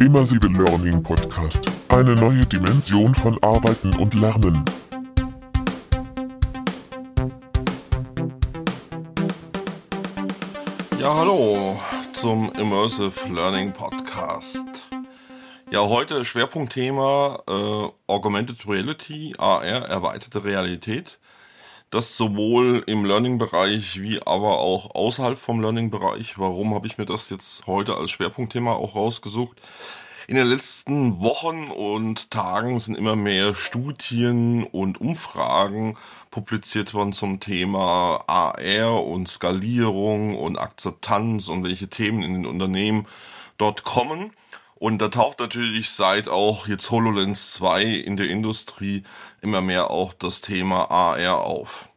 Immersive Learning Podcast. Eine neue Dimension von Arbeiten und Lernen. Ja, hallo zum Immersive Learning Podcast. Ja, heute Schwerpunktthema äh, Augmented Reality, AR, erweiterte Realität. Das sowohl im Learning-Bereich wie aber auch außerhalb vom Learning-Bereich. Warum habe ich mir das jetzt heute als Schwerpunktthema auch rausgesucht? In den letzten Wochen und Tagen sind immer mehr Studien und Umfragen publiziert worden zum Thema AR und Skalierung und Akzeptanz und welche Themen in den Unternehmen dort kommen. Und da taucht natürlich seit auch jetzt HoloLens 2 in der Industrie immer mehr auch das Thema AR auf.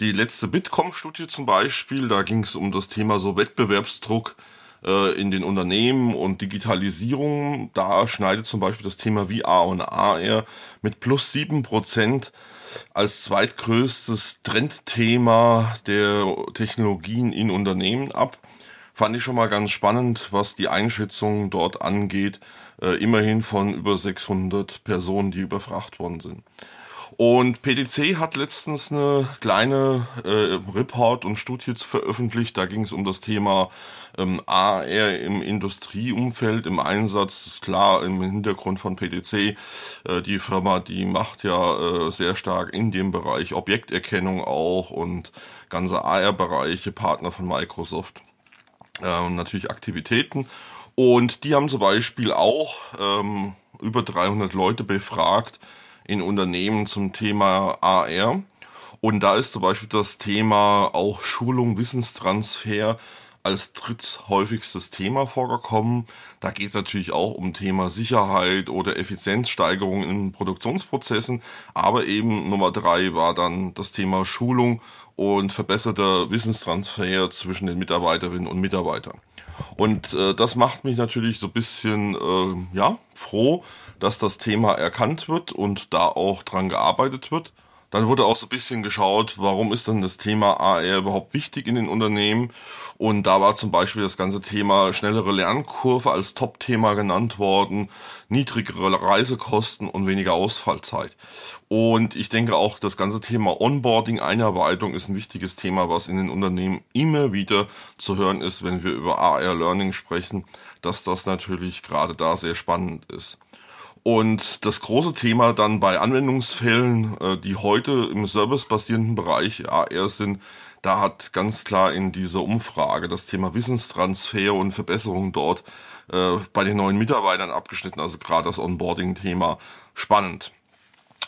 Die letzte Bitkom-Studie zum Beispiel, da ging es um das Thema so Wettbewerbsdruck äh, in den Unternehmen und Digitalisierung. Da schneidet zum Beispiel das Thema VR und AR mit plus sieben Prozent als zweitgrößtes Trendthema der Technologien in Unternehmen ab fand ich schon mal ganz spannend, was die Einschätzung dort angeht. Äh, immerhin von über 600 Personen, die überfragt worden sind. Und PDC hat letztens eine kleine äh, Report und Studie veröffentlicht. Da ging es um das Thema ähm, AR im Industrieumfeld, im Einsatz. Das ist klar im Hintergrund von PDC. Äh, die Firma, die macht ja äh, sehr stark in dem Bereich Objekterkennung auch und ganze AR-Bereiche, Partner von Microsoft äh, natürlich Aktivitäten. Und die haben zum Beispiel auch ähm, über 300 Leute befragt in Unternehmen zum Thema AR. Und da ist zum Beispiel das Thema auch Schulung, Wissenstransfer als dritthäufigstes Thema vorgekommen. Da geht es natürlich auch um Thema Sicherheit oder Effizienzsteigerung in Produktionsprozessen. Aber eben Nummer drei war dann das Thema Schulung und verbesserter Wissenstransfer zwischen den Mitarbeiterinnen und Mitarbeitern. Und äh, das macht mich natürlich so ein bisschen äh, ja, froh, dass das Thema erkannt wird und da auch dran gearbeitet wird. Dann wurde auch so ein bisschen geschaut, warum ist denn das Thema AR überhaupt wichtig in den Unternehmen? Und da war zum Beispiel das ganze Thema schnellere Lernkurve als Top-Thema genannt worden, niedrigere Reisekosten und weniger Ausfallzeit. Und ich denke auch, das ganze Thema Onboarding, Einarbeitung ist ein wichtiges Thema, was in den Unternehmen immer wieder zu hören ist, wenn wir über AR Learning sprechen, dass das natürlich gerade da sehr spannend ist. Und das große Thema dann bei Anwendungsfällen, äh, die heute im servicebasierenden Bereich AR sind, da hat ganz klar in dieser Umfrage das Thema Wissenstransfer und Verbesserung dort äh, bei den neuen Mitarbeitern abgeschnitten, also gerade das Onboarding-Thema spannend.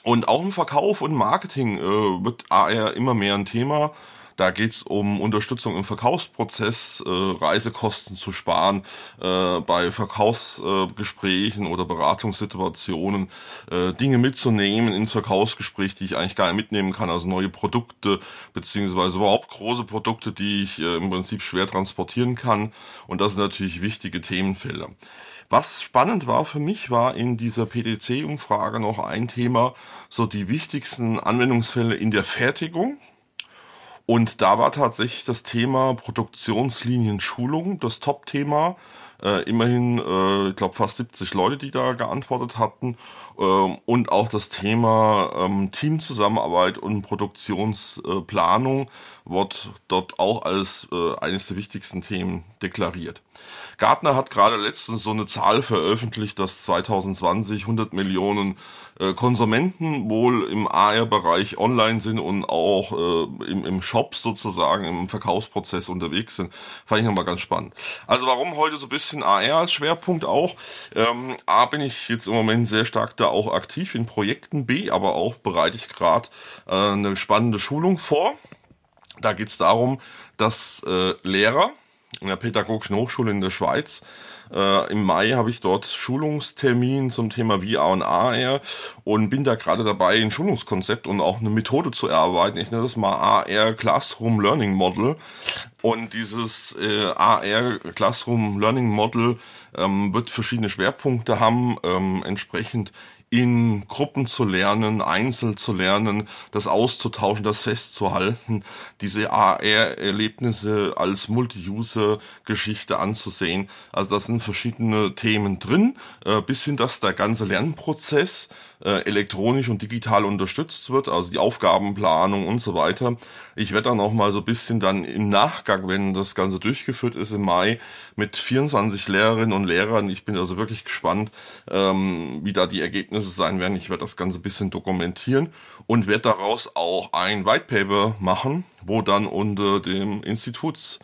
Und auch im Verkauf und Marketing äh, wird AR immer mehr ein Thema. Da geht's um Unterstützung im Verkaufsprozess, äh, Reisekosten zu sparen, äh, bei Verkaufsgesprächen äh, oder Beratungssituationen, äh, Dinge mitzunehmen ins Verkaufsgespräch, die ich eigentlich gar nicht mitnehmen kann, also neue Produkte, beziehungsweise überhaupt große Produkte, die ich äh, im Prinzip schwer transportieren kann. Und das sind natürlich wichtige Themenfelder. Was spannend war für mich, war in dieser PDC-Umfrage noch ein Thema, so die wichtigsten Anwendungsfälle in der Fertigung. Und da war tatsächlich das Thema Produktionslinien-Schulung das Top-Thema. Äh, immerhin, äh, ich glaube, fast 70 Leute, die da geantwortet hatten. Ähm, und auch das Thema ähm, Teamzusammenarbeit und Produktionsplanung wird dort auch als äh, eines der wichtigsten Themen deklariert. Gartner hat gerade letztens so eine Zahl veröffentlicht, dass 2020 100 Millionen äh, Konsumenten wohl im AR-Bereich online sind und auch äh, im, im Shop sozusagen im Verkaufsprozess unterwegs sind. Fand ich nochmal ganz spannend. Also warum heute so ein bisschen AR als Schwerpunkt auch? Ähm, A bin ich jetzt im Moment sehr stark da auch aktiv in Projekten, B aber auch bereite ich gerade äh, eine spannende Schulung vor. Da geht es darum, dass äh, Lehrer in der Pädagogischen Hochschule in der Schweiz äh, Im Mai habe ich dort Schulungstermin zum Thema VR und AR und bin da gerade dabei, ein Schulungskonzept und auch eine Methode zu erarbeiten. Ich nenne das mal AR Classroom Learning Model. Und dieses äh, AR Classroom Learning Model ähm, wird verschiedene Schwerpunkte haben, ähm, entsprechend in Gruppen zu lernen, einzeln zu lernen, das auszutauschen, das festzuhalten, diese AR-Erlebnisse als Multi-User-Geschichte anzusehen. Also da sind verschiedene Themen drin, äh, bis hin, dass der ganze Lernprozess äh, elektronisch und digital unterstützt wird, also die Aufgabenplanung und so weiter. Ich werde dann auch mal so ein bisschen dann im Nachgang, wenn das Ganze durchgeführt ist im Mai, mit 24 Lehrerinnen und Lehrern, ich bin also wirklich gespannt, ähm, wie da die Ergebnisse sein werden. Ich werde das Ganze ein bisschen dokumentieren und werde daraus auch ein White Paper machen, wo dann unter dem Instituts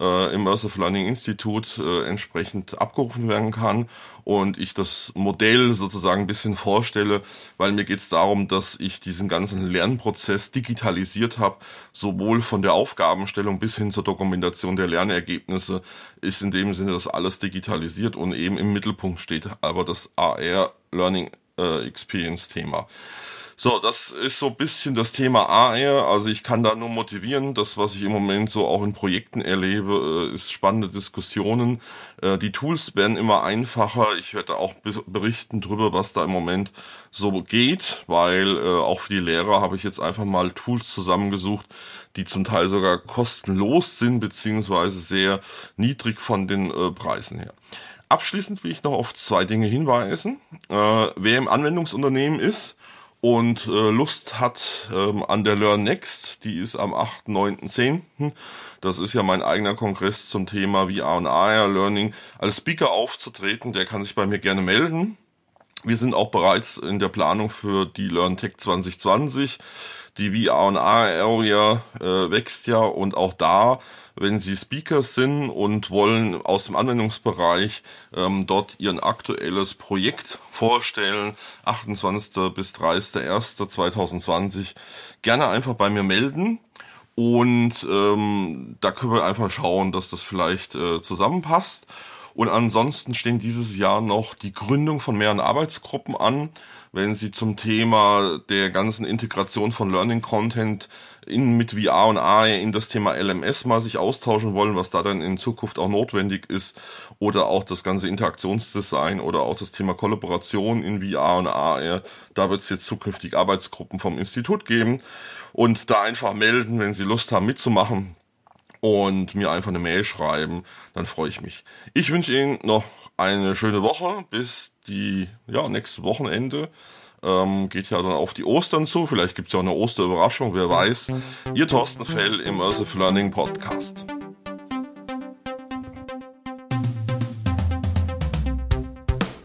äh, Immersive Learning Institute äh, entsprechend abgerufen werden kann und ich das Modell sozusagen ein bisschen vorstelle, weil mir geht es darum, dass ich diesen ganzen Lernprozess digitalisiert habe, sowohl von der Aufgabenstellung bis hin zur Dokumentation der Lernergebnisse ist in dem Sinne, dass alles digitalisiert und eben im Mittelpunkt steht aber das AR Learning äh, Experience Thema. So, das ist so ein bisschen das Thema AR. Also ich kann da nur motivieren. Das, was ich im Moment so auch in Projekten erlebe, äh, ist spannende Diskussionen. Äh, die Tools werden immer einfacher. Ich werde auch berichten drüber, was da im Moment so geht, weil äh, auch für die Lehrer habe ich jetzt einfach mal Tools zusammengesucht, die zum Teil sogar kostenlos sind, beziehungsweise sehr niedrig von den Preisen her. Abschließend will ich noch auf zwei Dinge hinweisen. wer im Anwendungsunternehmen ist, und äh, Lust hat ähm, an der Learn Next, die ist am 8., 9., 10. Das ist ja mein eigener Kongress zum Thema VR und AR Learning. Als Speaker aufzutreten, der kann sich bei mir gerne melden. Wir sind auch bereits in der Planung für die LearnTech 2020. Die VR und AR Area äh, wächst ja und auch da wenn Sie Speaker sind und wollen aus dem Anwendungsbereich ähm, dort Ihren aktuelles Projekt vorstellen, 28. bis 30.01.2020, gerne einfach bei mir melden. Und ähm, da können wir einfach schauen, dass das vielleicht äh, zusammenpasst. Und ansonsten stehen dieses Jahr noch die Gründung von mehreren Arbeitsgruppen an. Wenn Sie zum Thema der ganzen Integration von Learning Content in, mit VR und AR in das Thema LMS mal sich austauschen wollen, was da dann in Zukunft auch notwendig ist, oder auch das ganze Interaktionsdesign oder auch das Thema Kollaboration in VR und AR, da wird es jetzt zukünftig Arbeitsgruppen vom Institut geben. Und da einfach melden, wenn Sie Lust haben mitzumachen und mir einfach eine Mail schreiben, dann freue ich mich. Ich wünsche Ihnen noch eine schöne Woche bis die ja nächste Wochenende. Ähm, geht ja dann auf die Ostern zu. Vielleicht gibt es ja auch eine Osterüberraschung, wer weiß. Ihr Thorsten Fell, Immersive Learning Podcast.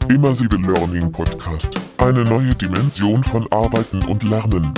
Immersive Learning Podcast. Eine neue Dimension von Arbeiten und Lernen.